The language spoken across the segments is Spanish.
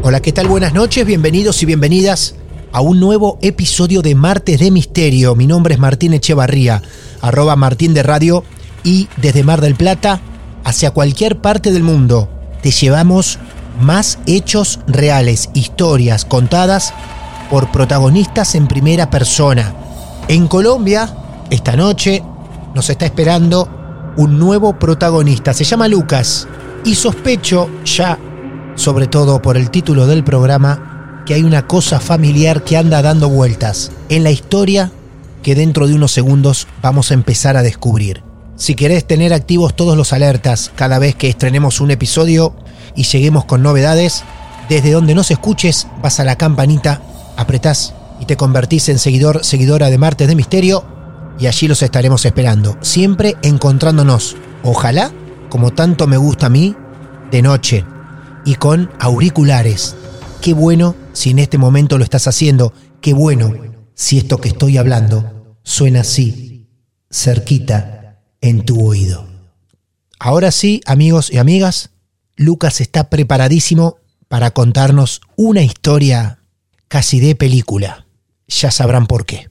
Hola, ¿qué tal? Buenas noches, bienvenidos y bienvenidas a un nuevo episodio de Martes de Misterio. Mi nombre es Martín Echevarría, arroba Martín de Radio y desde Mar del Plata hacia cualquier parte del mundo te llevamos más hechos reales, historias contadas por protagonistas en primera persona. En Colombia, esta noche, nos está esperando un nuevo protagonista. Se llama Lucas y sospecho ya sobre todo por el título del programa, que hay una cosa familiar que anda dando vueltas en la historia que dentro de unos segundos vamos a empezar a descubrir. Si querés tener activos todos los alertas cada vez que estrenemos un episodio y lleguemos con novedades, desde donde nos escuches vas a la campanita, apretás y te convertís en seguidor, seguidora de Martes de Misterio y allí los estaremos esperando, siempre encontrándonos, ojalá, como tanto me gusta a mí, de noche, y con auriculares. Qué bueno si en este momento lo estás haciendo. Qué bueno si esto que estoy hablando suena así, cerquita, en tu oído. Ahora sí, amigos y amigas, Lucas está preparadísimo para contarnos una historia casi de película. Ya sabrán por qué.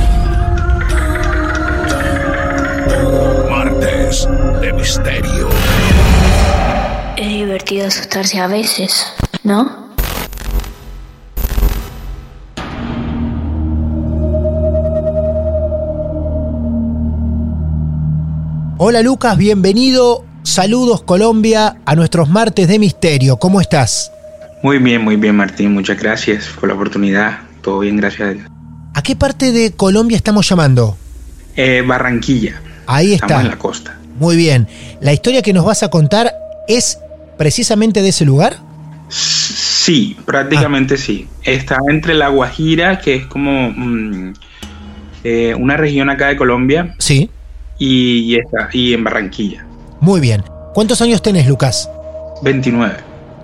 De Misterio. Es divertido asustarse a veces, ¿no? Hola Lucas, bienvenido. Saludos Colombia a nuestros martes de misterio. ¿Cómo estás? Muy bien, muy bien Martín, muchas gracias por la oportunidad. Todo bien, gracias a Dios. ¿A qué parte de Colombia estamos llamando? Eh, Barranquilla. Ahí Estamos está. en la costa. Muy bien. ¿La historia que nos vas a contar es precisamente de ese lugar? Sí, prácticamente sí. Está entre La Guajira, que es como mm, eh, una región acá de Colombia, Sí. y, y en Barranquilla. Muy bien. ¿Cuántos años tenés, Lucas? 29.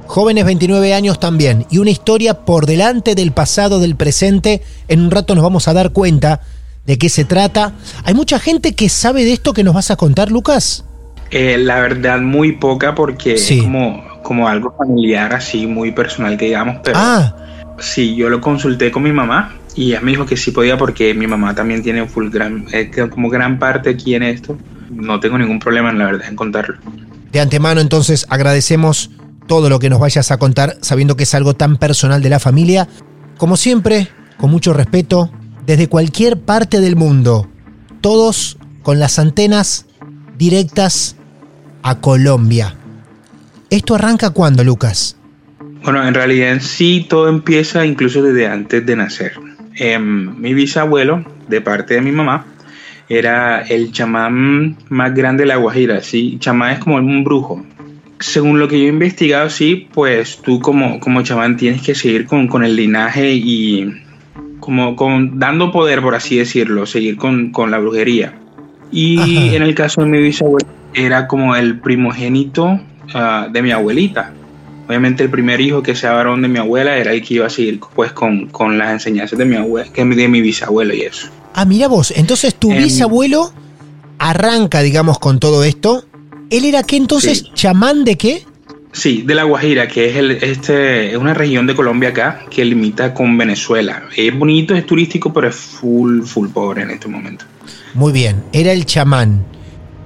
Jóvenes 29 años también. Y una historia por delante del pasado, del presente. En un rato nos vamos a dar cuenta de qué se trata. ¿Hay mucha gente que sabe de esto que nos vas a contar, Lucas? Eh, la verdad, muy poca porque Sí. es como, como algo familiar, así, muy personal, que digamos, pero Ah, sí, yo lo consulté con mi mamá y ella me dijo que sí podía porque mi mamá también tiene full gran, eh, como gran parte aquí en esto. No tengo ningún problema, en la verdad, en contarlo. de antemano entonces agradecemos todo lo que nos vayas a contar, sabiendo que es algo tan personal de la familia. Como siempre, con mucho respeto, desde cualquier parte del mundo, todos con las antenas directas a Colombia. ¿Esto arranca cuándo, Lucas? Bueno, en realidad sí todo empieza incluso desde antes de nacer. Em, mi bisabuelo, de parte de mi mamá, era el chamán más grande de la Guajira. ¿sí? Chamán es como un brujo. Según lo que yo he investigado, sí, pues tú como, como chamán tienes que seguir con, con el linaje y como con, dando poder, por así decirlo, seguir con, con la brujería. Y Ajá. en el caso de mi bisabuelo, era como el primogénito ah, de mi abuelita. Obviamente el primer hijo que sea varón de mi abuela era el que iba a seguir pues con, con las enseñanzas de mi abuela, que de mi bisabuelo y eso. Ah, mira vos, entonces tu Em. bisabuelo arranca, digamos, con todo esto. ¿Él era qué entonces? Sí. ¿Chamán de qué? Sí, de La Guajira, que es, el, este, es una región de Colombia acá que limita con Venezuela. Es bonito, es turístico, pero es full, full pobre en este momento. Muy bien, era el chamán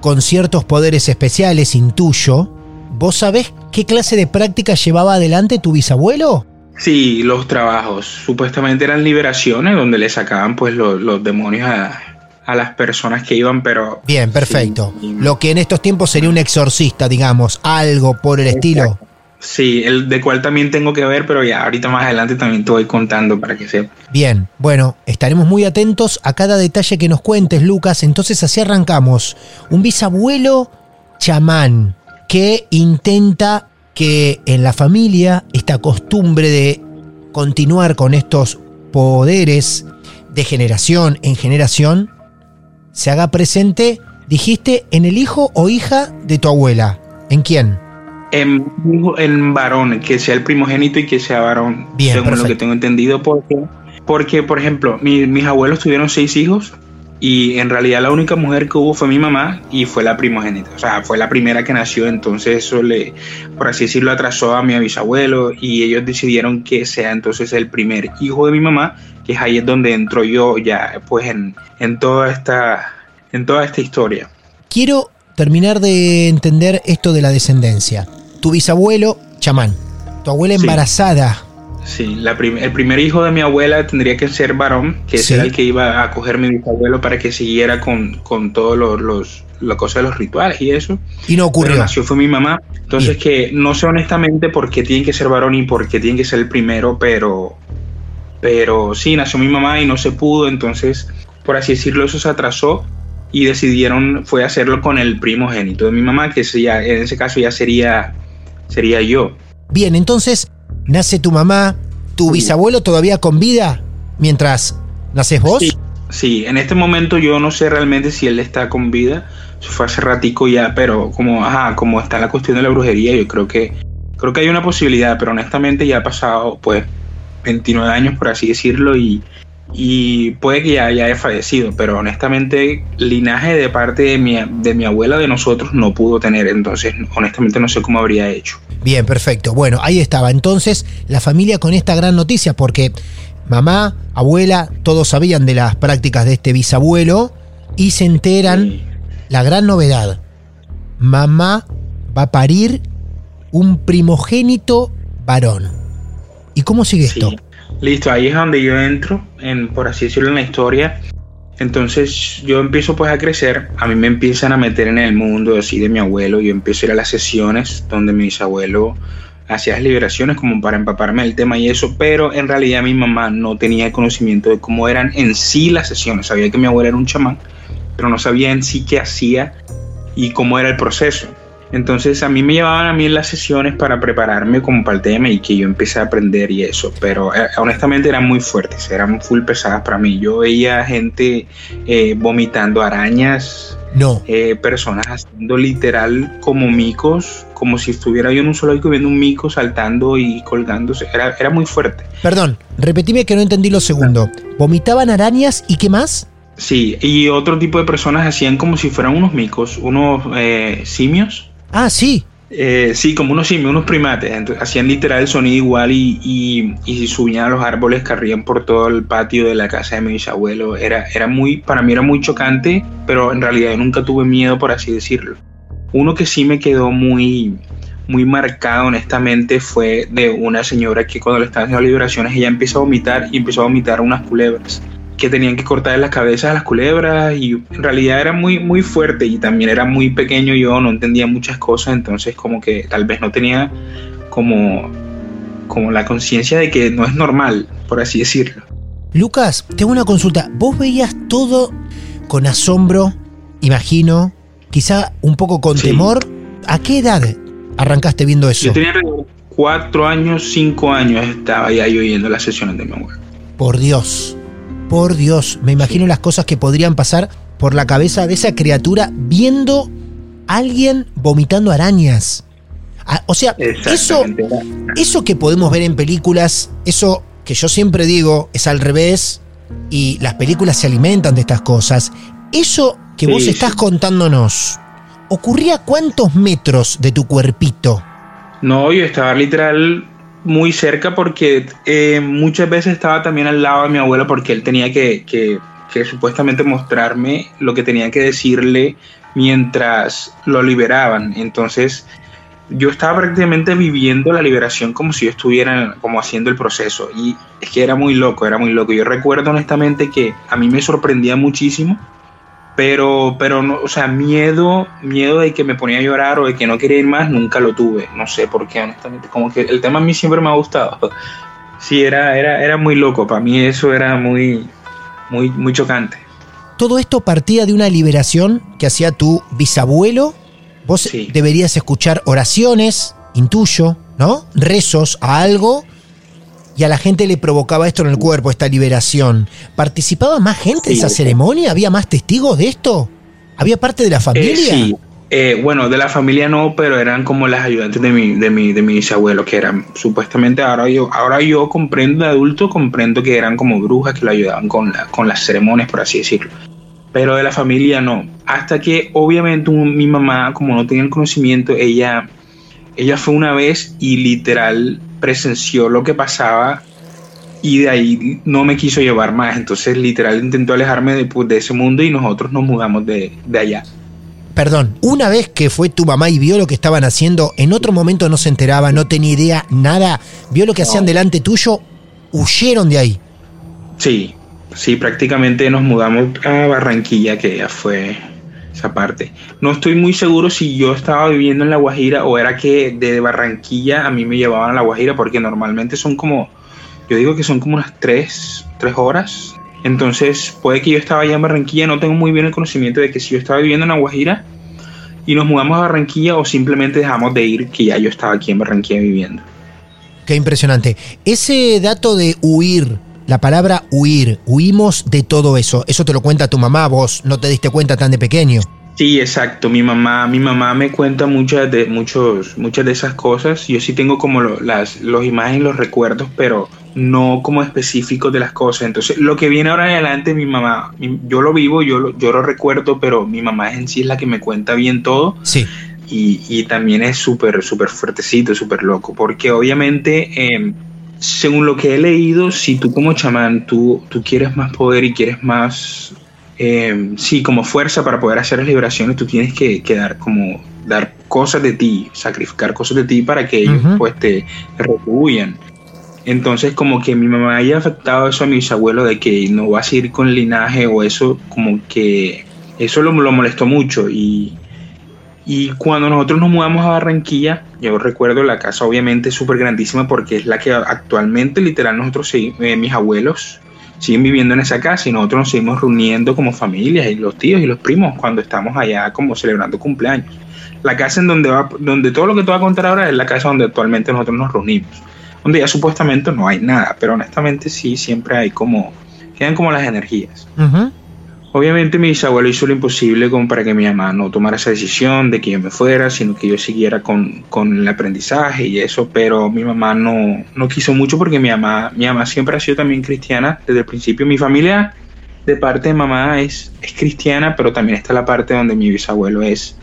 con ciertos poderes especiales, intuyo. ¿Vos sabés qué clase de práctica llevaba adelante tu bisabuelo? Sí, los trabajos supuestamente eran liberaciones donde le sacaban pues los, los demonios a, a las personas que iban, pero... Bien, perfecto. Sí, Lo que en estos tiempos sería un exorcista, digamos, algo por el estilo. Sí, el de cual también tengo que ver, pero ya ahorita más adelante también te voy contando para que sepas. Bien, bueno, estaremos muy atentos a cada detalle que nos cuentes, Lucas. Entonces así arrancamos. Un bisabuelo chamán que intenta que en la familia esta costumbre de continuar con estos poderes de generación en generación se haga presente, dijiste, en el hijo o hija de tu abuela. ¿En quién? En, en varón, que sea el primogénito y que sea varón, Bien, según lo que tengo entendido, porque, porque por ejemplo, mi- mis abuelos tuvieron seis hijos y en realidad la única mujer que hubo fue mi mamá y fue la primogénita, o sea, fue la primera que nació, entonces eso le, por así decirlo, atrasó a mi bisabuelo y ellos decidieron que sea entonces el primer hijo de mi mamá, que es ahí es donde entro yo ya, pues en, en toda esta, en toda esta historia. Quiero terminar de entender esto de la descendencia. Tu bisabuelo, chamán. Tu abuela embarazada. Sí, la prim- el primer hijo de mi abuela tendría que ser varón, que Sí. era el que iba a coger mi bisabuelo para que siguiera con, con todos los, los la cosa de los rituales y eso. Y no Pero ocurrió. nació fue mi mamá. Entonces que no sé honestamente por qué tiene que ser varón y por qué tiene que ser el primero, pero pero sí, nació mi mamá y no se pudo, entonces por así decirlo eso se atrasó y decidieron fue hacerlo con el primogénito de mi mamá, que ya, en ese caso ya sería sería yo. Bien, entonces nace tu mamá, tu bisabuelo todavía con vida mientras naces vos. Sí, sí, en este momento yo no sé realmente si él está con vida. Eso fue hace ratico ya, pero como, ajá, como está la cuestión de la brujería, yo creo que creo que hay una posibilidad, pero honestamente ya ha pasado pues 29 años por así decirlo y, y puede que ya, ya haya fallecido, pero honestamente linaje de parte de mi, de mi abuela de nosotros no pudo tener, entonces honestamente no sé cómo habría hecho. Bien, perfecto. Bueno, ahí estaba. Entonces, la familia con esta gran noticia, porque mamá, abuela, todos sabían de las prácticas de este bisabuelo y se enteran la gran novedad. Mamá va a parir un primogénito varón. ¿Y cómo sigue Sí. esto? Listo, ahí es donde yo entro, en, por así decirlo, en la historia. Entonces yo empiezo pues a crecer, a mí me empiezan a meter en el mundo así de mi abuelo, yo empiezo a ir a las sesiones donde mi bisabuelo hacía las liberaciones como para empaparme del tema y eso, pero en realidad mi mamá no tenía conocimiento de cómo eran en sí las sesiones, sabía que mi abuelo era un chamán, pero no sabía en sí qué hacía y cómo era el proceso. Entonces a mí me llevaban a mí en las sesiones para prepararme como para el tema y que yo empecé a aprender y eso, pero eh, honestamente eran muy fuertes, eran full pesadas para mí. Yo veía gente eh, vomitando arañas, No. eh, personas haciendo literal como micos, como si estuviera yo en un zoológico viendo un mico saltando y colgándose. Era, era muy fuerte. Perdón, repetime que no entendí lo segundo. ¿Vomitaban arañas y qué más? Sí, y otro tipo de personas hacían como si fueran unos micos, unos eh, simios. Ah, sí. Eh, sí, como unos simios, unos primates. Entonces, hacían literal el sonido igual y, y, y subían a los árboles, corrían por todo el patio de la casa de mi bisabuelo. Era, era muy, para mí era muy chocante, pero en realidad nunca tuve miedo, por así decirlo. Uno que sí me quedó muy, muy marcado, honestamente, fue de una señora que cuando le estaban haciendo liberaciones, ella empezó a vomitar y empezó a vomitar unas culebras que tenían que cortar las cabezas a las culebras y en realidad era muy muy fuerte y también era muy pequeño yo no entendía muchas cosas entonces como que tal vez no tenía como como la conciencia de que no es normal por así decirlo Lucas, tengo una consulta. ¿Vos veías todo con asombro, imagino, quizá un poco con Sí. temor? ¿A qué edad arrancaste viendo eso? yo tenía cuatro años cinco años estaba ya yo yendo a las sesiones de mi abuelo Por Dios, por Dios, me imagino las cosas que podrían pasar por la cabeza de esa criatura viendo a alguien vomitando arañas. Ah, o sea, eso, eso que podemos ver en películas, eso que yo siempre digo es al revés y las películas se alimentan de estas cosas. Eso que vos estás contándonos, ¿ocurría cuántos metros de tu cuerpito? No, yo estaba literal muy cerca porque eh, muchas veces estaba también al lado de mi abuelo porque él tenía que, que, supuestamente mostrarme lo que tenía que decirle mientras lo liberaban. Entonces yo estaba prácticamente viviendo la liberación como si yo estuviera como haciendo el proceso y es que era muy loco, era muy loco. Yo recuerdo honestamente que a mí me sorprendía muchísimo pero, pero no, o sea, miedo, miedo de que me ponía a llorar o de que no quería ir más, nunca lo tuve. No sé por qué, honestamente. Como que el tema a mí siempre me ha gustado. Sí, era, era, era muy loco. Para mí eso era muy, muy, muy chocante. Todo esto partía de una liberación que hacía tu bisabuelo. Vos deberías escuchar oraciones, intuyo, ¿no? Rezos a algo y a la gente le provocaba esto en el cuerpo, esta liberación. ¿Participaba más gente de esa ceremonia? ¿Había más testigos de esto? ¿Había parte de la familia? sí. Eh, bueno, de la familia no, pero eran como las ayudantes de mi, de mi, de mi bisabuelo, que eran supuestamente, ahora yo, ahora yo comprendo de adulto, comprendo que eran como brujas que lo ayudaban con, la, con las ceremonias, por así decirlo. Pero de la familia no. Hasta que obviamente mi mamá, como no tenía el conocimiento, ella, ella fue una vez y literal presenció lo que pasaba y de ahí no me quiso llevar más. Entonces, literal, intentó alejarme de, pues, de ese mundo y nosotros nos mudamos de, de, allá. Perdón, una vez que fue tu mamá y vio lo que estaban haciendo, en otro momento no se enteraba, no tenía idea, nada, vio lo que hacían delante tuyo, huyeron de ahí. Sí, sí, prácticamente nos mudamos a Barranquilla, que ya fue parte. No estoy muy seguro si yo estaba viviendo en La Guajira o era que de Barranquilla a mí me llevaban a La Guajira porque normalmente son como, yo digo que son como unas tres, tres horas. Entonces puede que yo estaba allá en Barranquilla, no tengo muy bien el conocimiento de que si yo estaba viviendo en La Guajira y nos mudamos a Barranquilla o simplemente dejamos de ir que ya yo estaba aquí en Barranquilla viviendo. Qué impresionante. Ese dato de huir, la palabra huir, huimos de todo eso. Eso te lo cuenta tu mamá, vos no te diste cuenta tan de pequeño. Sí, exacto. Mi mamá, mi mamá me cuenta muchas de muchos, muchas de esas cosas. Yo sí tengo como las los imágenes, los recuerdos, pero no como específicos de las cosas. Entonces, lo que viene ahora en adelante, mi mamá, yo lo vivo, yo lo, yo lo recuerdo, pero mi mamá en sí es la que me cuenta bien todo. Sí. Y, y también es súper, súper fuertecito, súper loco, porque obviamente eh, según lo que he leído, si tú como chamán, tú, tú quieres más poder y quieres más, eh, sí, como fuerza para poder hacer las liberaciones, tú tienes que, dar como, dar cosas de ti, sacrificar cosas de ti para que ellos pues te retribuyan. Entonces como que mi mamá haya afectado eso a mi bisabuelo de que no va a seguir con el linaje o eso, como que eso lo, lo molestó mucho y y cuando nosotros nos mudamos a Barranquilla, yo recuerdo la casa obviamente súper grandísima porque es la que actualmente literal nosotros, eh, mis abuelos siguen viviendo en esa casa y nosotros nos seguimos reuniendo como familia y los tíos y los primos cuando estamos allá como celebrando cumpleaños. La casa en donde todo lo que te voy a contar ahora es la casa donde actualmente nosotros nos reunimos, donde ya supuestamente no hay nada, pero honestamente sí siempre hay como, quedan como las energías. Obviamente mi bisabuelo hizo lo imposible como para que mi mamá no tomara esa decisión de que yo me fuera, sino que yo siguiera con, con el aprendizaje y eso, pero mi mamá no, no, quiso mucho porque mi mamá, mi mamá siempre ha sido también cristiana desde el principio. Mi familia de parte de mamá es, es cristiana, pero también está la parte donde mi bisabuelo es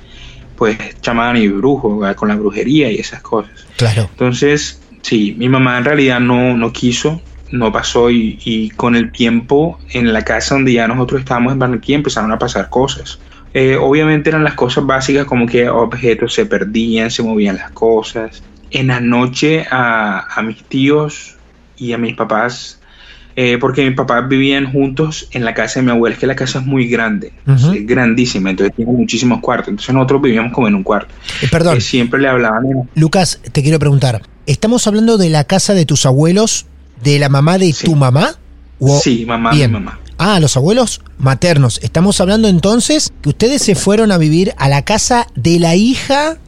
pues chamán y brujo, con la brujería y esas cosas. Claro. Entonces, sí, mi mamá en realidad no, no quiso, no pasó y, con el tiempo en la casa donde ya nosotros estábamos en Barranquilla empezaron a pasar cosas. Eh, obviamente eran las cosas básicas como que objetos se perdían, se movían las cosas. En la noche a, mis tíos y a mis papás, eh, porque mis papás vivían juntos en la casa de mi abuela, es que la casa es muy grande, es grandísima, entonces tiene muchísimos cuartos, entonces nosotros vivíamos como en un cuarto. Eh, perdón. siempre le hablaban. Lucas, te quiero preguntar, ¿estamos hablando de la casa de tus abuelos de la mamá de tu mamá? Sí, mamá Bien. mamá. Ah, los abuelos maternos. Estamos hablando entonces que ustedes se fueron a vivir a la casa de la hija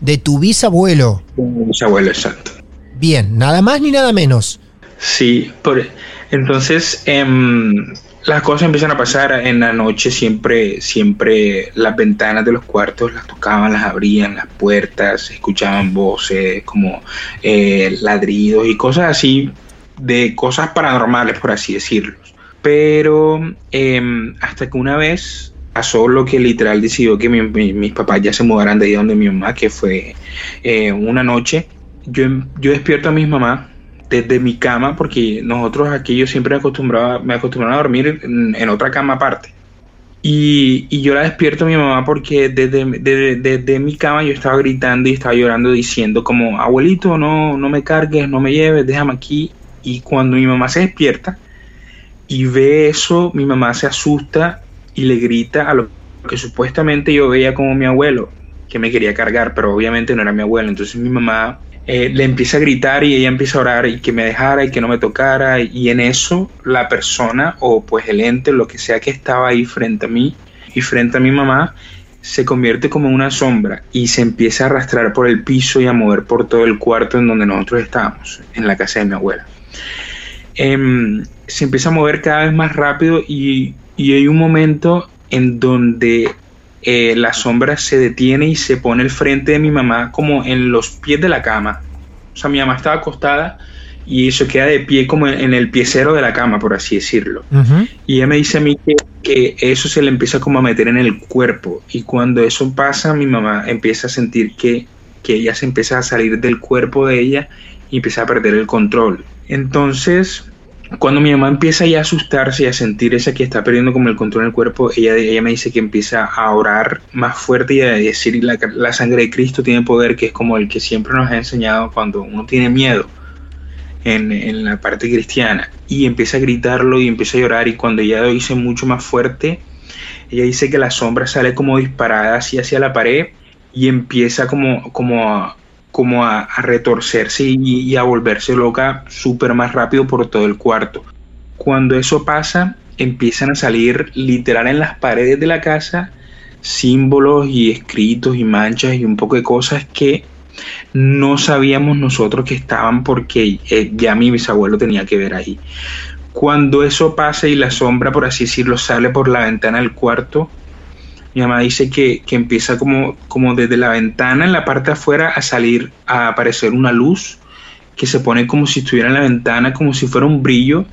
de tu bisabuelo. Bisabuelo, exacto. Bien, nada más ni nada menos. Sí, por, entonces em, las cosas empiezan a pasar en la noche, siempre, siempre las ventanas de los cuartos las tocaban, las abrían, las puertas, escuchaban voces como eh, ladridos y cosas así, de cosas paranormales, por así decirlo. Pero em, hasta que una vez pasó lo que literal decidió que mis papás ya se mudaran de ahí donde mi mamá, que fue eh, una noche, yo, yo despierto a mi mamá desde mi cama, porque nosotros aquí yo siempre acostumbraba, me acostumbraba a dormir en, otra cama aparte. Y, y, yo la despierto a mi mamá porque desde, desde, mi cama yo estaba gritando y estaba llorando diciendo como, abuelito, no, no me cargues, no me lleves, déjame aquí. Y cuando mi mamá se despierta y ve eso, mi mamá se asusta y le grita a lo que supuestamente yo veía como mi abuelo, que me quería cargar, pero obviamente no era mi abuelo. Entonces mi mamá eh, le empieza a gritar y ella empieza a orar y que me dejara y que no me tocara y en eso la persona o pues el ente, lo que sea que estaba ahí frente a mí y frente a mi mamá, se convierte como una sombra y se empieza a arrastrar por el piso y a mover por todo el cuarto en donde nosotros estábamos, en la casa de mi abuela. Em, se empieza a mover cada vez más rápido y, y hay un momento en donde eh, la sombra se detiene y se pone el frente de mi mamá como en los pies de la cama. O sea, mi mamá estaba acostada y eso queda de pie como en, el piecero de la cama, por así decirlo. Y ella me dice a mí que, eso se le empieza como a meter en el cuerpo. Y cuando eso pasa, mi mamá empieza a sentir que, que ella se empieza a salir del cuerpo de ella y empieza a perder el control. Entonces, cuando mi mamá empieza ya a asustarse y a sentir esa que está perdiendo como el control del cuerpo, ella, me dice que empieza a orar más fuerte y a decir la, sangre de Cristo tiene poder, que es como el que siempre nos ha enseñado cuando uno tiene miedo en, en la parte cristiana. Y empieza a gritarlo y empieza a llorar y cuando ella lo dice mucho más fuerte, ella dice que la sombra sale como disparada así hacia la pared y empieza como, como a, como a, retorcerse y, a volverse loca súper más rápido por todo el cuarto. Cuando eso pasa, empiezan a salir literal en las paredes de la casa símbolos y escritos y manchas y un poco de cosas que no sabíamos nosotros que estaban porque eh, ya mi bisabuelo tenía que ver ahí. Cuando eso pasa y la sombra, por así decirlo, sale por la ventana del cuarto, mi mamá dice que, empieza como, como desde la ventana en la parte de afuera a salir, a aparecer una luz que se pone como si estuviera en la ventana, como si fuera un brillo.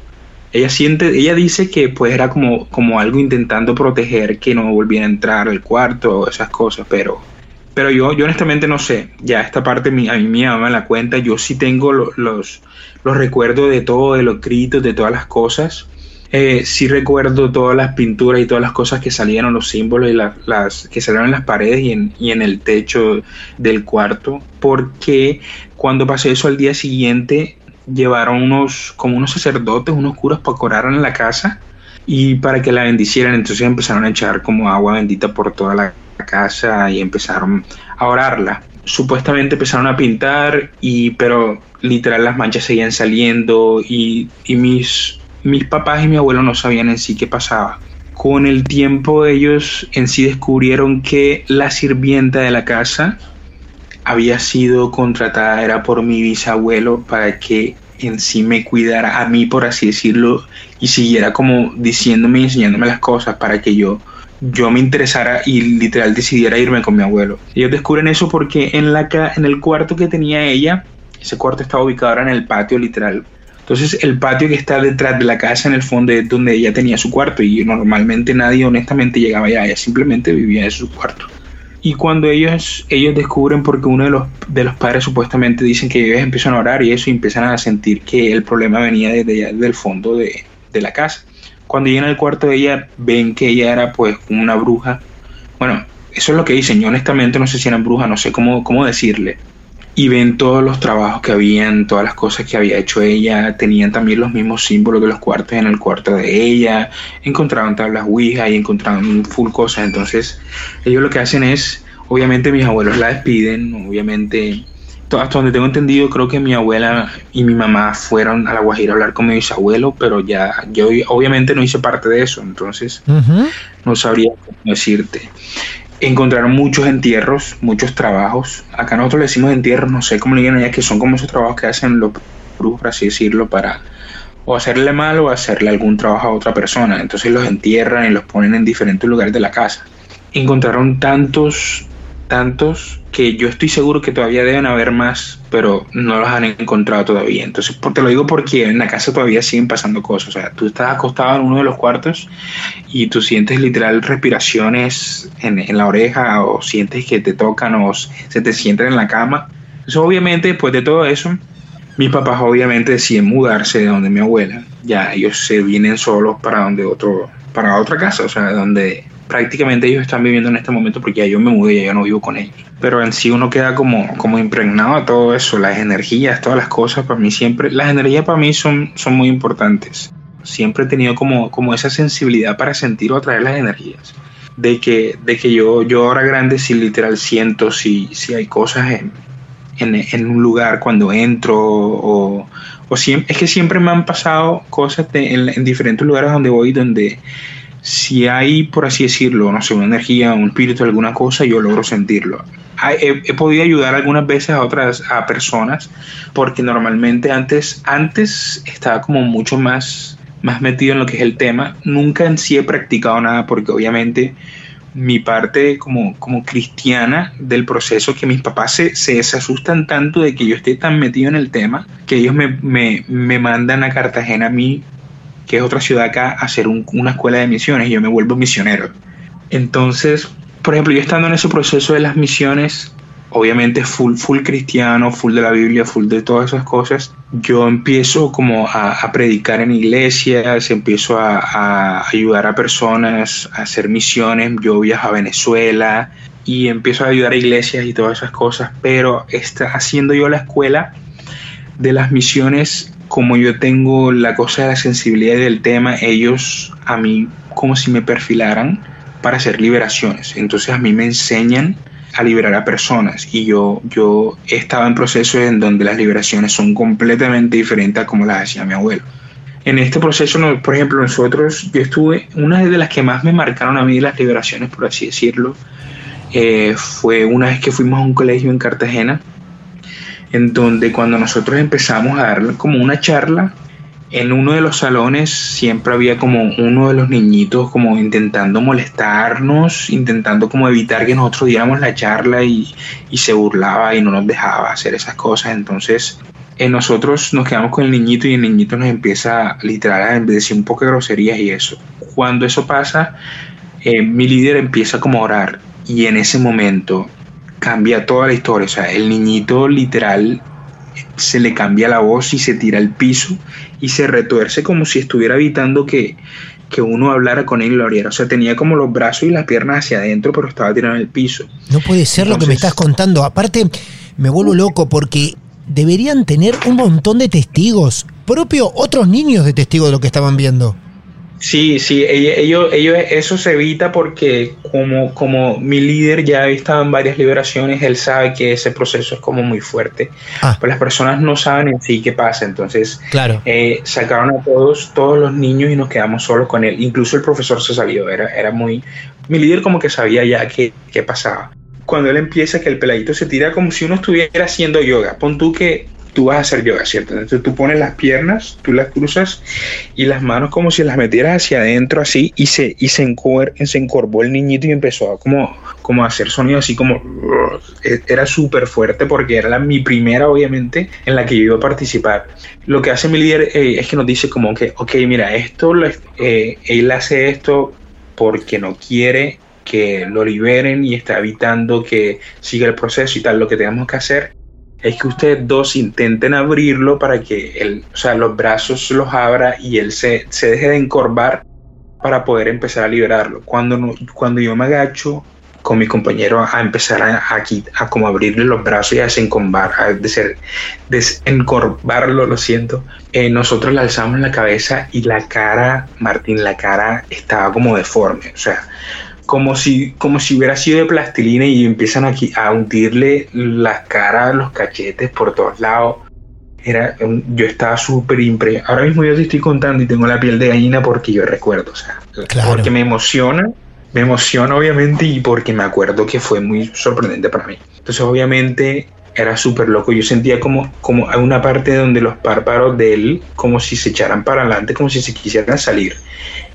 Ella siente, ella dice que pues era como, como algo intentando proteger que no volviera a entrar al cuarto esas cosas, pero, pero yo, yo honestamente no sé. Ya esta parte a mí mi mamá la cuenta, yo sí tengo los, los recuerdos de todo, de los gritos, de todas las cosas eh, sí recuerdo todas las pinturas y todas las cosas que salieron, los símbolos y las que salieron en las paredes y en, el techo del cuarto, porque cuando pasé eso al día siguiente llevaron unos como unos sacerdotes, unos curas para orar en la casa y para que la bendicieran, entonces empezaron a echar como agua bendita por toda la casa y empezaron a orarla. Supuestamente empezaron a pintar y pero literal las manchas seguían saliendo y mis mis papás y mi abuelo no sabían en sí qué pasaba. Con el tiempo ellos en sí descubrieron que la sirvienta de la casa había sido contratada, era por mi bisabuelo para que en sí me cuidara a mí, por así decirlo, y siguiera como diciéndome y enseñándome las cosas para que yo, yo me interesara y literal decidiera irme con mi abuelo. Ellos descubren eso porque en, la, en el cuarto que tenía ella, ese cuarto estaba ubicado ahora en el patio literal entonces el patio que está detrás de la casa en el fondo es donde ella tenía su cuarto y normalmente nadie honestamente llegaba allá, ella simplemente vivía en su cuarto. Y cuando ellos, ellos descubren, porque uno de los, de los padres supuestamente dicen que ellos empiezan a orar y eso y empiezan a sentir que el problema venía desde fondo de, de la casa. Cuando llegan al cuarto de ella, ven que ella era pues una bruja. Bueno, eso es lo que dicen. Yo honestamente no sé si eran brujas, no sé cómo, cómo decirle y ven todos los trabajos que habían, todas las cosas que había hecho ella, tenían también los mismos símbolos de los cuartos en el cuarto de ella, encontraban tablas Ouija y encontraban full cosas, entonces ellos lo que hacen es, obviamente mis abuelos la despiden, obviamente, hasta donde tengo entendido, creo que mi abuela y mi mamá fueron a la Guajira a hablar con mi bisabuelo, pero ya yo obviamente no hice parte de eso, entonces no sabría cómo decirte encontraron muchos entierros, muchos trabajos. Acá nosotros le decimos entierros, no sé cómo le llaman allá, que son como esos trabajos que hacen los brujos, por así decirlo, para, o hacerle mal o hacerle algún trabajo a otra persona. Entonces los entierran y los ponen en diferentes lugares de la casa. Encontraron tantos, tantos que yo estoy seguro que todavía deben haber más, pero no los han encontrado todavía. Entonces te lo digo porque en la casa todavía siguen pasando cosas. O sea, tú estás acostado en uno de los cuartos y tú sientes literal respiraciones en, en la oreja o sientes que te tocan o se te sienten en la cama. Entonces obviamente después de todo eso mis papás obviamente deciden mudarse de donde mi abuela. Ya ellos se vienen solos para donde otro, para otra casa, o sea, donde prácticamente ellos están viviendo en este momento porque ya yo me mudé ya yo no vivo con ellos. Pero en sí uno queda como, como impregnado a todo eso, las energías, todas las cosas, para mí siempre, las energías para mí son, son muy importantes. Siempre he tenido como, como esa sensibilidad para sentir o atraer las energías. De que, de que yo, yo ahora grande si literal siento si, si hay cosas en, en, un lugar cuando entro o, o siempre, es que siempre me han pasado cosas en, diferentes lugares donde voy donde si hay, por así decirlo, no sé, una energía, un espíritu, alguna cosa, yo logro sentirlo. He, podido ayudar algunas veces a otras a personas porque normalmente antes antes estaba como mucho más más metido en lo que es el tema nunca en sí he practicado nada porque obviamente mi parte como, como cristiana del proceso, que mis papás se, se, asustan tanto de que yo esté tan metido en el tema, que ellos me, me, me mandan a Cartagena a mí, que es otra ciudad acá, a hacer una escuela de misiones y yo me vuelvo misionero. Entonces, por ejemplo, yo estando en ese proceso de las misiones, obviamente full, full cristiano, full de la Biblia, full de todas esas cosas, yo empiezo como a, predicar en iglesias, empiezo a, ayudar a personas, a hacer misiones, yo viajo a Venezuela y empiezo a ayudar a iglesias y todas esas cosas, pero está haciendo yo la escuela de las misiones, como yo tengo la cosa de la sensibilidad del tema, ellos a mí como si me perfilaran para hacer liberaciones, entonces a mí me enseñan a liberar a personas y yo, yo estaba en procesos en donde las liberaciones son completamente diferentes a como las hacía mi abuelo. En este proceso, por ejemplo, nosotros, yo estuve, una de las que más me marcaron a mí las liberaciones, por así decirlo, eh, fue una vez que fuimos a un colegio en Cartagena, en donde cuando nosotros empezamos a dar como una charla, en uno de los salones siempre había como uno de los niñitos como intentando molestarnos, intentando como evitar que nosotros diéramos la charla y, se burlaba y no nos dejaba hacer esas cosas. Entonces eh, nosotros nos quedamos con el niñito y el niñito nos empieza literal a decir un poco de groserías y eso. Cuando eso pasa, eh, mi líder empieza como a orar y en ese momento cambia toda la historia. O sea, el niñito literal se le cambia la voz y se tira al piso y se retuerce como si estuviera evitando que, que uno hablara con él y lo abriera. O sea, tenía como los brazos y las piernas hacia adentro, pero estaba tirado en el piso. No puede ser lo que me estás contando. Aparte, me vuelvo loco porque deberían tener un montón de testigos, propio otros niños de testigos de lo que estaban viendo. Sí, sí, ellos, ellos, eso se evita porque como, como mi líder ya ha estado en varias liberaciones, él sabe que ese proceso es como muy fuerte. Ah. Pues las personas no saben en sí qué pasa. Entonces, claro. Eh, sacaron a todos, todos los niños y nos quedamos solos con él. Incluso el profesor se salió, era, era muy... Mi líder como que sabía ya qué, qué pasaba. Cuando él empieza, que el peladito se tira como si uno estuviera haciendo yoga. Pon tú que tú vas a hacer yoga, ¿cierto? Entonces tú pones las piernas, tú las cruzas y las manos como si las metieras hacia adentro así y se, y se, encorvó el niñito y empezó a como, como a hacer sonido así como... E, era súper fuerte porque era la, mi primera, obviamente, en la que yo iba a participar. Lo que hace mi líder eh, es que nos dice como que, ok, mira, esto, eh, él hace esto porque no quiere que lo liberen y está evitando que siga el proceso y tal. Lo que tenemos que hacer es que ustedes dos intenten abrirlo para que él, o sea, los brazos los abra y él se, se deje de encorvar para poder empezar a liberarlo. Cuando, cuando yo me agacho con mi compañero a empezar a, a, como abrirle los brazos y a desencorvar, a desencorvarlo, lo siento, eh, nosotros le alzamos la cabeza y la cara, Martín, la cara estaba como deforme, o sea, como si, como si hubiera sido de plastilina y empiezan aquí a hundirle las caras, los cachetes por todos lados. Era, yo estaba súper impre. Ahora mismo yo te estoy contando y tengo la piel de gallina porque yo recuerdo, o sea, porque me emociona, me emociona obviamente y porque me acuerdo que fue muy sorprendente para mí. Entonces obviamente era súper loco. Yo sentía como, como una parte donde los párpados de él, como si se echaran para adelante, como si se quisieran salir.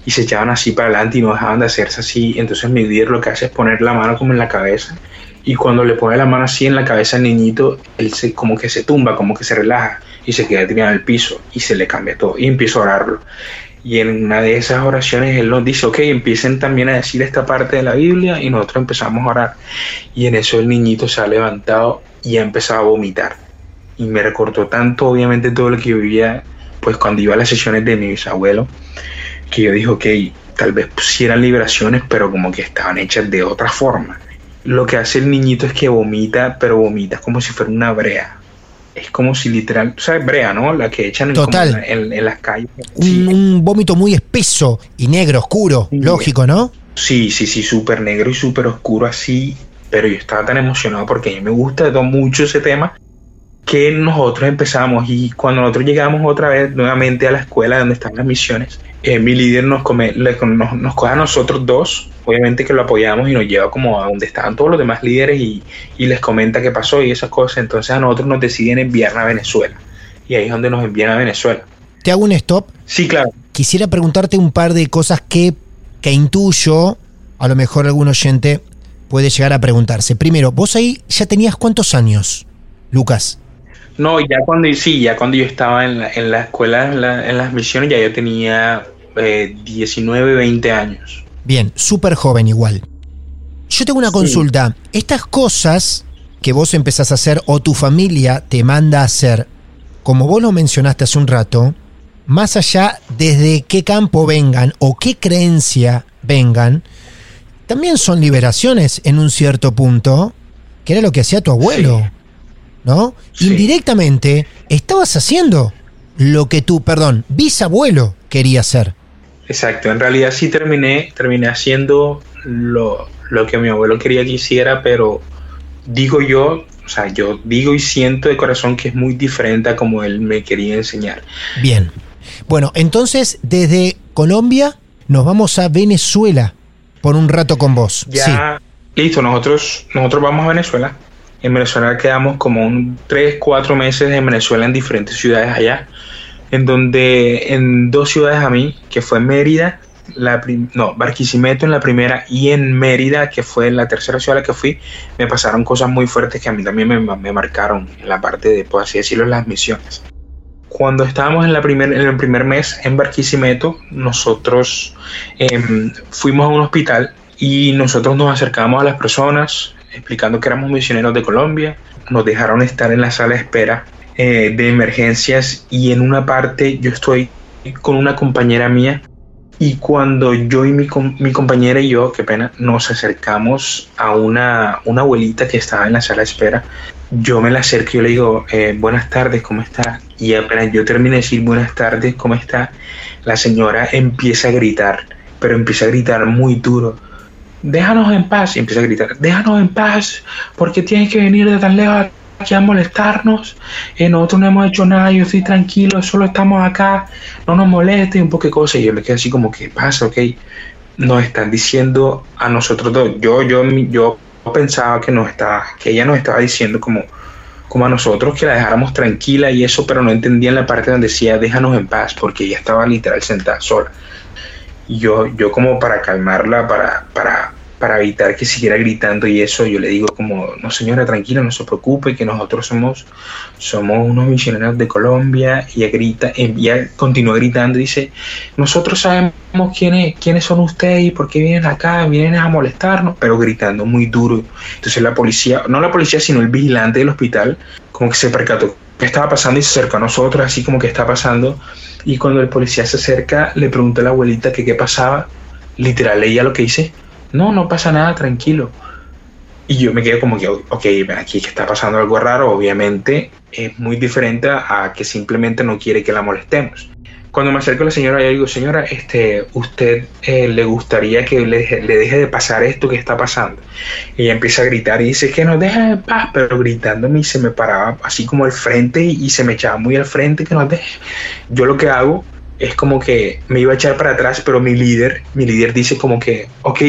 Y se echaban así para adelante y no dejaban de hacerse así. Entonces mi líder lo que hace es poner la mano como en la cabeza. Y cuando le pone la mano así en la cabeza al niñito, él se, como que se tumba, como que se relaja y se queda tirado en el piso y se le cambia todo. Y empiezo a orarlo. Y en una de esas oraciones él nos dice, ok, empiecen también a decir esta parte de la Biblia y nosotros empezamos a orar. Y en eso el niñito se ha levantado y ha empezado a vomitar. Y me recortó tanto, obviamente, todo lo que vivía, pues cuando iba a las sesiones de mi bisabuelo, que yo dije, ok, tal vez sí eran liberaciones, pero como que estaban hechas de otra forma. Lo que hace el niñito es que vomita, pero vomita como si fuera una brea es como si literal, ¿sabes? Brea, ¿no? La que echan Total. En, las calles. Un, vómito muy espeso y negro, oscuro, lógico, ¿no? Sí, sí, sí, súper negro y súper oscuro así, pero yo estaba tan emocionado porque a mí me gusta mucho ese tema que nosotros empezamos y cuando nosotros llegamos otra vez nuevamente a la escuela donde están las misiones, eh, mi líder nos, come, nos, nos coge a nosotros dos, obviamente que lo apoyamos y nos lleva como a donde estaban todos los demás líderes y, y les comenta qué pasó y esas cosas, entonces a nosotros nos deciden enviar a Venezuela y ahí es donde nos envían a Venezuela. ¿Te hago un stop? Sí, claro. Quisiera preguntarte un par de cosas que, que intuyo, a lo mejor algún oyente puede llegar a preguntarse. Primero, vos ahí ya tenías cuántos años, Lucas? No, ya cuando sí, ya cuando yo estaba en la, en la escuela, en, las misiones, ya yo tenía eh, 19, 20 años. Bien, súper joven igual. Yo tengo una consulta. Estas cosas que vos empezás a hacer o tu familia te manda a hacer, como vos lo mencionaste hace un rato, más allá desde qué campo vengan o qué creencia vengan, también son liberaciones en un cierto punto, que era lo que hacía tu abuelo. ¿No? Indirectamente estabas haciendo lo que tu, perdón, bisabuelo quería hacer. Exacto, en realidad sí terminé, terminé haciendo lo, lo que mi abuelo quería que hiciera, pero digo yo, o sea, yo digo y siento de corazón que es muy diferente a como él me quería enseñar. Bien. Bueno, entonces desde Colombia nos vamos a Venezuela por un rato con vos. Ya, listo, nosotros, nosotros vamos a Venezuela. En Venezuela quedamos como un 3, 4 meses en Venezuela en diferentes ciudades allá, en donde en dos ciudades a mí, que fue Mérida, la no, Barquisimeto en la primera y en Mérida, que fue la tercera ciudad a la que fui, me pasaron cosas muy fuertes que a mí también me, marcaron en la parte de, por así decirlo, las misiones. Cuando estábamos en, la primer, en el primer mes en Barquisimeto, nosotros em, fuimos a un hospital y nosotros nos acercamos a las personas, explicando que éramos misioneros de Colombia. Nos dejaron estar en la sala de espera eh, de emergencias y en una parte yo estoy con una compañera mía y cuando yo y mi, mi, compañera y yo, qué pena, nos acercamos a una, una, abuelita que estaba en la sala de espera, yo me la acerco y yo le digo, eh, buenas tardes, ¿cómo está? Y apenas yo terminé de decir buenas tardes, ¿cómo está? La señora empieza a gritar, pero empieza a gritar muy duro déjanos en paz. Y empieza a gritar, déjanos en paz, porque tienes que venir de tan lejos aquí a molestarnos. Eh, nosotros no hemos hecho nada, yo estoy tranquilo, solo estamos acá, no nos moleste, un poco de cosas. Y yo me quedé así como, ¿qué pasa? Ok, nos están diciendo a nosotros dos. Yo, yo, yo pensaba que, nos estaba, que ella nos estaba diciendo como, como a nosotros que la dejáramos tranquila y eso, pero no entendía en la parte donde decía déjanos en paz, porque ella estaba literal sentada sola yo, yo como para calmarla, para, para, para evitar que siguiera gritando y eso, yo le digo como, no señora, tranquila, no se preocupe, que nosotros somos, somos unos misioneros de Colombia. Y ella grita, ella continúa gritando y dice, nosotros sabemos quiénes, quiénes son ustedes y por qué vienen acá, vienen a molestarnos, pero gritando muy duro. Entonces la policía, no la policía, sino el vigilante del hospital, como que se percató qué estaba pasando y se acercó a nosotros, así como que está pasando y cuando el policía se acerca, le pregunta a la abuelita que qué pasaba. Literal, ella lo que dice, no, no pasa nada, tranquilo. Y yo me quedo como que, ok, aquí está pasando algo raro, obviamente es muy diferente a que simplemente no quiere que la molestemos. Cuando me acerco a la señora, yo digo, señora, este, ¿usted eh, le gustaría que le, deje de pasar esto que está pasando? Y ella empieza a gritar y dice que no deja de paz, pero gritándome y se me paraba así como al frente y, se me echaba muy al frente que nos deje. Yo lo que hago es como que me iba a echar para atrás, pero mi líder, mi líder dice como que, ok,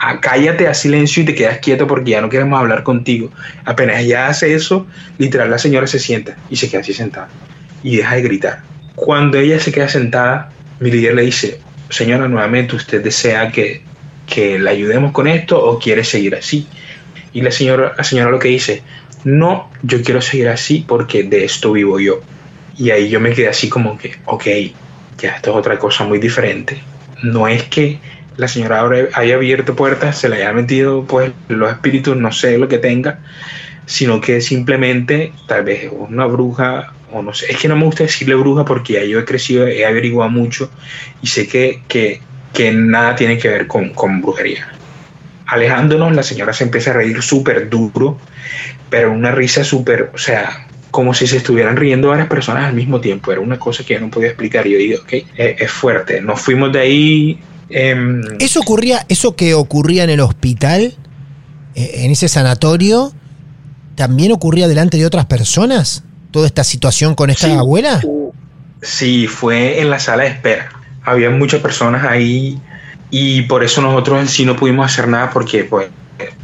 ah, cállate a silencio y te quedas quieto porque ya no queremos hablar contigo. Apenas ella hace eso, literal la señora se sienta y se queda así sentada y deja de gritar. Cuando ella se queda sentada, mi líder le dice, señora, nuevamente usted desea que, que le ayudemos con esto o quiere seguir así. Y la señora, la señora lo que dice, no, yo quiero seguir así porque de esto vivo yo. Y ahí yo me quedé así como que, ok, ya esto es otra cosa muy diferente. No es que la señora haya abierto puertas, se le haya metido pues los espíritus, no sé lo que tenga, sino que simplemente tal vez una bruja o no sé, es que no me gusta decirle bruja porque ya yo he crecido, he averiguado mucho y sé que, que, que nada tiene que ver con, con brujería. Alejándonos, la señora se empieza a reír súper duro, pero una risa súper, o sea, como si se estuvieran riendo varias personas al mismo tiempo. Era una cosa que yo no podía explicar. Yo digo, ok, es, fuerte. Nos fuimos de ahí. Em, eso ocurría, eso que ocurría en el hospital, eh, en ese sanatorio, también ocurría delante de otras personas. Toda esta situación con esta abuela. Sí, fue en la sala de espera. Había muchas personas ahí y por eso nosotros en sí no pudimos hacer nada porque pues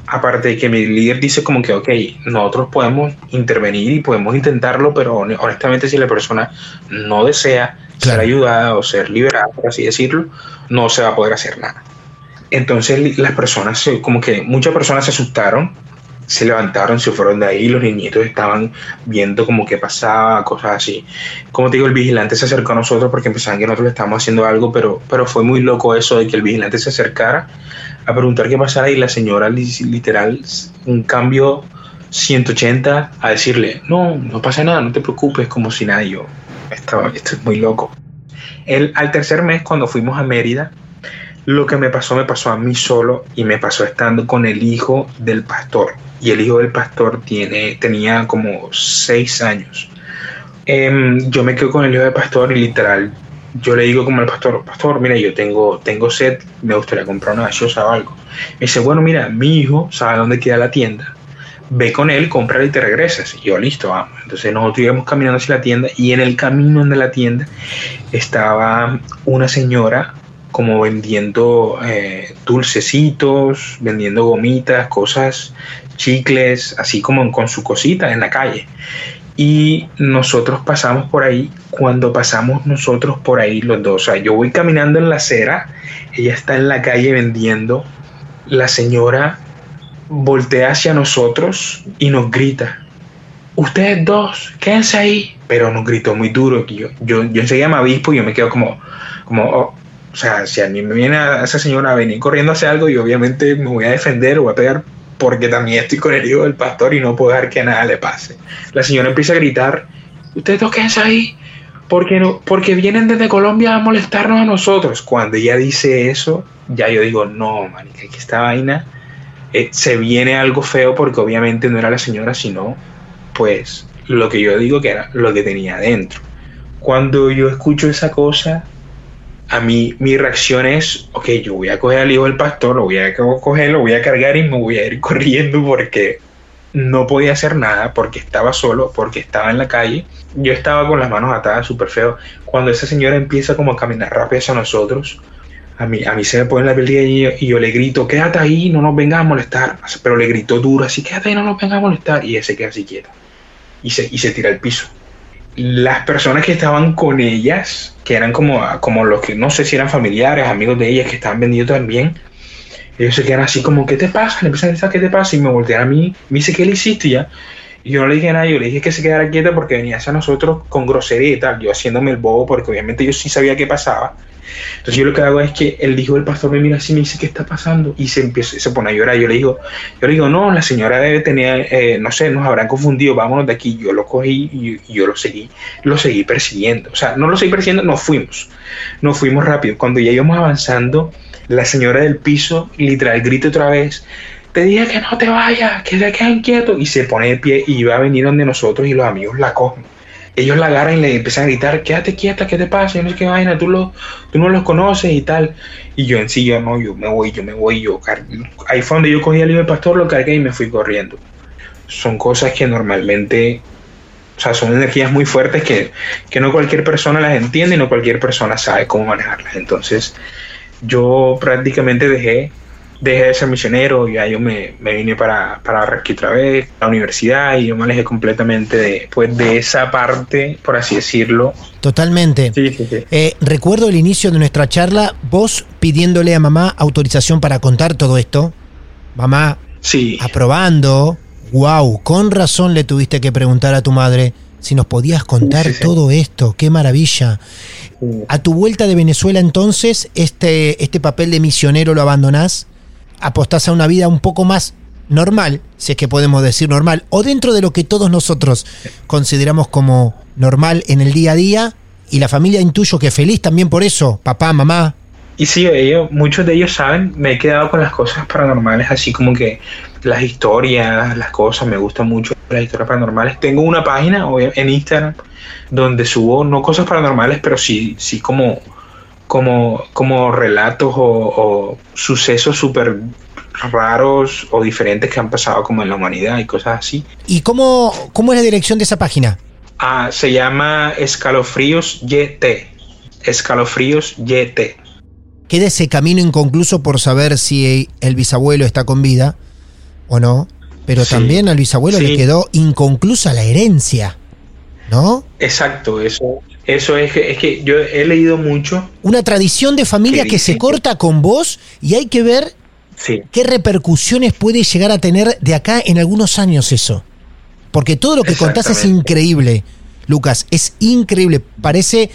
aparte de que mi líder dice como que, ok, nosotros podemos intervenir y podemos intentarlo, pero honestamente si la persona no desea ser ayudada o ser liberada, por así decirlo, no se va a poder hacer nada. Entonces las personas, como que muchas personas se asustaron, se levantaron, se fueron de ahí, los niñitos estaban viendo como que pasaba, cosas así. Como te digo, el vigilante se acercó a nosotros porque pensaban que nosotros le estábamos haciendo algo, pero, pero fue muy loco eso de que el vigilante se acercara a preguntar qué pasara y la señora literal un cambio 180 a decirle, no, no pasa nada, no te preocupes, como si nada, yo estaba, esto es muy loco. El, al tercer mes, cuando fuimos a Mérida, lo que me pasó me pasó a mí solo y me pasó estando con el hijo del pastor. Y el hijo del pastor tiene, tenía como seis años. Em, yo me quedo con el hijo del pastor y literal yo le digo como al pastor, pastor, mira, yo tengo, tengo sed, me gustaría comprar una gaseosa o algo. Me dice, bueno, mira, mi hijo sabe dónde queda la tienda. Ve con él, compra y te regresas. Y yo, listo, vamos. Entonces nosotros íbamos caminando hacia la tienda y en el camino de la tienda estaba una señora como vendiendo eh, dulcecitos, vendiendo gomitas, cosas, chicles, así como con su cosita en la calle y nosotros pasamos por ahí. Cuando pasamos nosotros por ahí los dos, o sea, yo voy caminando en la acera, ella está en la calle vendiendo, la señora voltea hacia nosotros y nos grita, ustedes dos, quédense ahí, pero nos gritó muy duro, yo, yo, yo enseguida me avispo y yo me quedo como, como oh, o sea, si a mí me viene a esa señora a venir corriendo hacia algo, y obviamente me voy a defender o voy a pegar porque también estoy con el hijo del pastor y no puedo dejar que nada le pase. La señora empieza a gritar, ustedes dos quédense ahí, porque, no, porque vienen desde Colombia a molestarnos a nosotros. Cuando ella dice eso, ya yo digo, no, manica, que esta vaina eh, se viene algo feo porque obviamente no era la señora, sino pues lo que yo digo que era lo que tenía adentro. Cuando yo escucho esa cosa, a mí mi reacción es, ok, yo voy a coger al hijo del pastor, lo voy a coger, lo voy a cargar y me voy a ir corriendo porque no podía hacer nada, porque estaba solo, porque estaba en la calle. Yo estaba con las manos atadas, súper feo. Cuando esa señora empieza como a caminar rápido hacia nosotros, a mí, a mí se me pone la piel y, y yo le grito, quédate ahí, no nos vengas a molestar. Pero le grito duro, así, quédate ahí, no nos vengas a molestar. Y ella se queda así quieta. Y se, y se tira al piso las personas que estaban con ellas, que eran como, como los que no sé si eran familiares, amigos de ellas que estaban vendiendo también, ellos se quedan así como, ¿qué te pasa? Le empiezan a decir, ¿qué te pasa? Y me voltean a mí, me dice, ¿qué le hiciste ya? Y yo no le dije nada, yo le dije que se quedara quieta porque venía hacia nosotros con grosería y tal, yo haciéndome el bobo porque obviamente yo sí sabía qué pasaba. Entonces yo lo que hago es que el hijo del pastor me mira así y me dice, ¿qué está pasando? Y se empieza, se pone a llorar. Yo le digo, yo le digo, no, la señora debe tener, eh, no sé, nos habrán confundido, vámonos de aquí. Yo lo cogí y, yo lo seguí, lo seguí persiguiendo. O sea, no lo seguí persiguiendo, nos fuimos. Nos fuimos rápido. Cuando ya íbamos avanzando, la señora del piso literal grita otra vez, te dije que no te vayas, que se queden quietos. Y se pone de pie y va a venir donde nosotros y los amigos la cogen ellos la agarran y le empiezan a gritar, quédate quieta, ¿qué te pasa? Yo no sé qué vaina, tú, lo, tú no los conoces y tal. Y yo en sí, yo no, yo me voy, yo me voy, yo Ahí fue donde yo cogí al libro del pastor, lo cargué y me fui corriendo. Son cosas que normalmente, o sea, son energías muy fuertes que, que no cualquier persona las entiende y no cualquier persona sabe cómo manejarlas. Entonces, yo prácticamente dejé dejé de ser misionero, ya yo me, me vine para, para aquí otra vez, la universidad, y yo me alejé completamente de, pues, de esa parte, por así decirlo. Totalmente. Sí, sí, sí. Eh, recuerdo el inicio de nuestra charla, vos pidiéndole a mamá autorización para contar todo esto. Mamá Sí, aprobando. Wow, con razón le tuviste que preguntar a tu madre si nos podías contar Sí, sí. todo esto. Qué maravilla. A tu vuelta de Venezuela entonces, este, este papel de misionero lo abandonás, apostás a una vida un poco más normal, si es que podemos decir normal, o dentro de lo que todos nosotros consideramos como normal en el día a día, y la familia intuyo que feliz también por eso, papá, mamá. Y sí, ellos, muchos de ellos saben, me he quedado con las cosas paranormales, así como que las historias, las cosas, me gustan mucho las historias paranormales. Tengo una página en Instagram donde subo no cosas paranormales, pero sí, sí como, como, como relatos o, o sucesos súper raros o diferentes que han pasado como en la humanidad y cosas así. ¿Y cómo, cómo es la dirección de esa página? Ah, se llama Escalofríos YT. Escalofríos YT. Queda ese camino inconcluso por saber si el bisabuelo está con vida o no, pero Sí. también al bisabuelo le quedó inconclusa la herencia, ¿no? Exacto, eso, eso es que, es que yo he leído mucho. Una tradición de familia Que que se corta con vos y hay que ver Sí, qué repercusiones puede llegar a tener de acá en algunos años eso. Porque todo lo que contás es increíble, Lucas, es increíble. Parece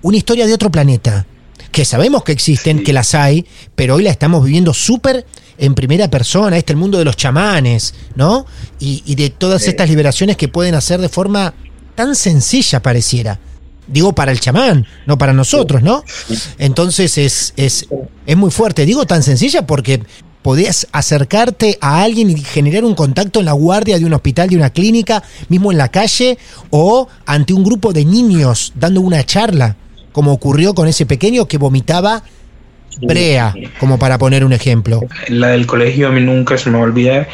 una historia de otro planeta. Que sabemos que existen, Sí. que las hay, pero hoy la estamos viviendo súper en primera persona. Este el mundo de los chamanes, ¿no? Y, y de todas Sí. estas liberaciones que pueden hacer de forma tan sencilla, pareciera. Digo para el chamán, no para nosotros, ¿no? Entonces es, es, es muy fuerte. Digo tan sencilla porque podías acercarte a alguien y generar un contacto en la guardia de un hospital, de una clínica, mismo en la calle, o ante un grupo de niños dando una charla, como ocurrió con ese pequeño que vomitaba brea, como para poner un ejemplo. la del colegio a mí nunca se me va.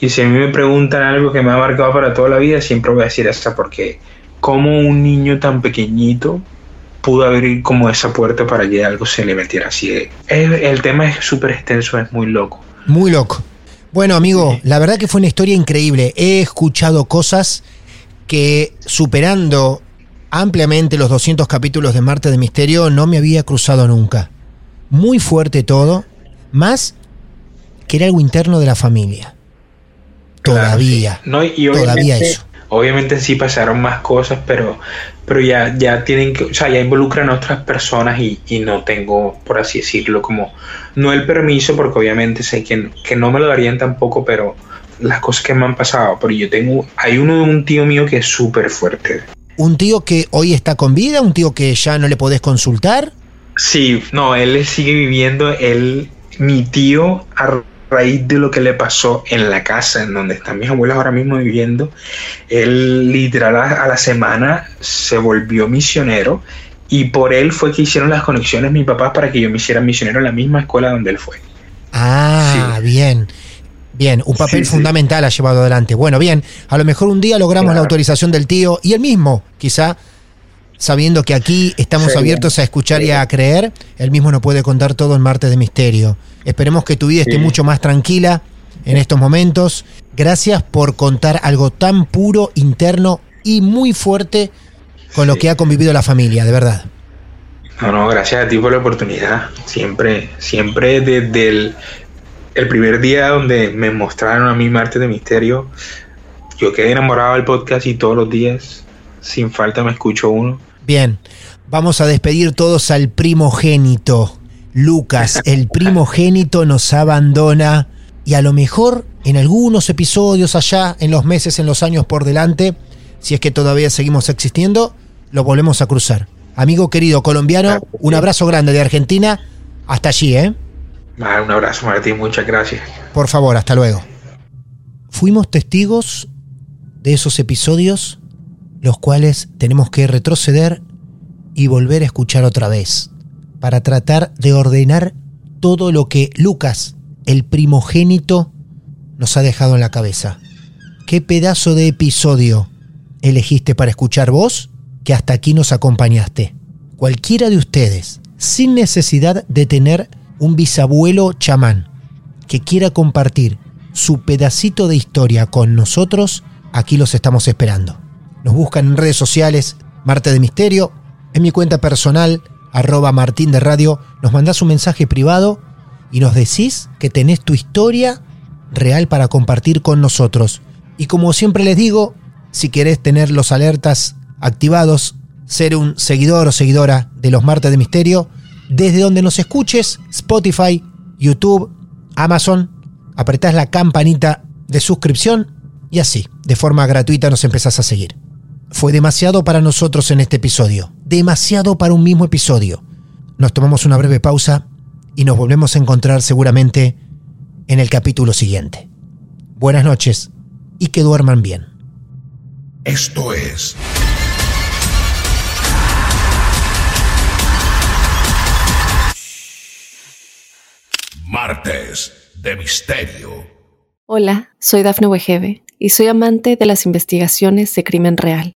Y si a mí me preguntan algo que me ha marcado para toda la vida, siempre voy a decir esa porque como un niño tan pequeñito pudo abrir como esa puerta para que algo se le metiera así. es- el tema es súper extenso, es muy loco. Muy loco. Bueno, amigo, la verdad que fue una historia increíble. He escuchado cosas que superando ampliamente los 200 capítulos de Marte de Misterio no me había cruzado nunca. Muy fuerte todo, más que era algo interno de la familia. Todavía. No, y Todavía obviamente, eso. obviamente sí pasaron más cosas, pero, pero ya, ya tienen que, o sea, ya involucran a otras personas y, y no tengo, por así decirlo, como, no el permiso, porque obviamente sé que, que no me lo darían tampoco, pero las cosas que me han pasado, pero yo tengo, hay uno de un tío mío que es súper fuerte. Un tío que hoy está con vida, un tío que ya no le podés consultar. Sí, no, él sigue viviendo, él, mi tío, raíz de lo que le pasó en la casa en donde están mis abuelas ahora mismo viviendo, él literal a, la semana se volvió misionero y por él fue que hicieron las conexiones mis papás para que yo me hiciera misionero en la misma escuela donde él fue. Ah, bien. Bien, un papel Sí, sí. fundamental ha llevado adelante. Bueno, bien, a lo mejor un día logramos la autorización del tío y él mismo, quizá, sabiendo que aquí estamos abiertos a escuchar y a creer, él mismo nos puede contar todo en Martes de Misterio. Esperemos que tu vida esté mucho más tranquila en estos momentos. Gracias por contar algo tan puro, interno y muy fuerte con lo que ha convivido la familia, de verdad. No, no, gracias a ti por la oportunidad. Siempre, siempre desde el, el primer día donde me mostraron a mí Martes de Misterio, yo quedé enamorado del podcast y todos los días, sin falta, me escucho uno. Bien, vamos a despedir todos al primogénito. Lucas, el primogénito nos abandona y a lo mejor en algunos episodios allá, en los meses, en los años por delante, si es que todavía seguimos existiendo, lo volvemos a cruzar. Amigo querido colombiano, un abrazo grande de Argentina. Hasta allí, ¿eh? Ah, un abrazo, Martín, muchas gracias. Por favor, hasta luego. Fuimos testigos de esos episodios los cuales tenemos que retroceder y volver a escuchar otra vez para tratar de ordenar todo lo que Lucas, el primogénito, nos ha dejado en la cabeza. ¿Qué pedazo de episodio elegiste para escuchar vos que hasta aquí nos acompañaste? Cualquiera de ustedes, sin necesidad de tener un bisabuelo chamán, que quiera compartir su pedacito de historia con nosotros, aquí los estamos esperando. Nos buscan en redes sociales, Marte de Misterio, en mi cuenta personal, arroba Martín de Radio, nos mandás un mensaje privado y nos decís que tenés tu historia real para compartir con nosotros. Y como siempre les digo, si querés tener los alertas activados, ser un seguidor o seguidora de los Martes de Misterio, desde donde nos escuches, Spotify, YouTube, Amazon, apretás la campanita de suscripción y así, de forma gratuita nos empezás a seguir. Fue demasiado para nosotros en este episodio, demasiado para un mismo episodio. Nos tomamos una breve pausa y nos volvemos a encontrar seguramente en el capítulo siguiente. Buenas noches y que duerman bien. Esto es... Martes de Misterio. Hola, soy Dafne Wegebe y soy amante de las investigaciones de crimen real.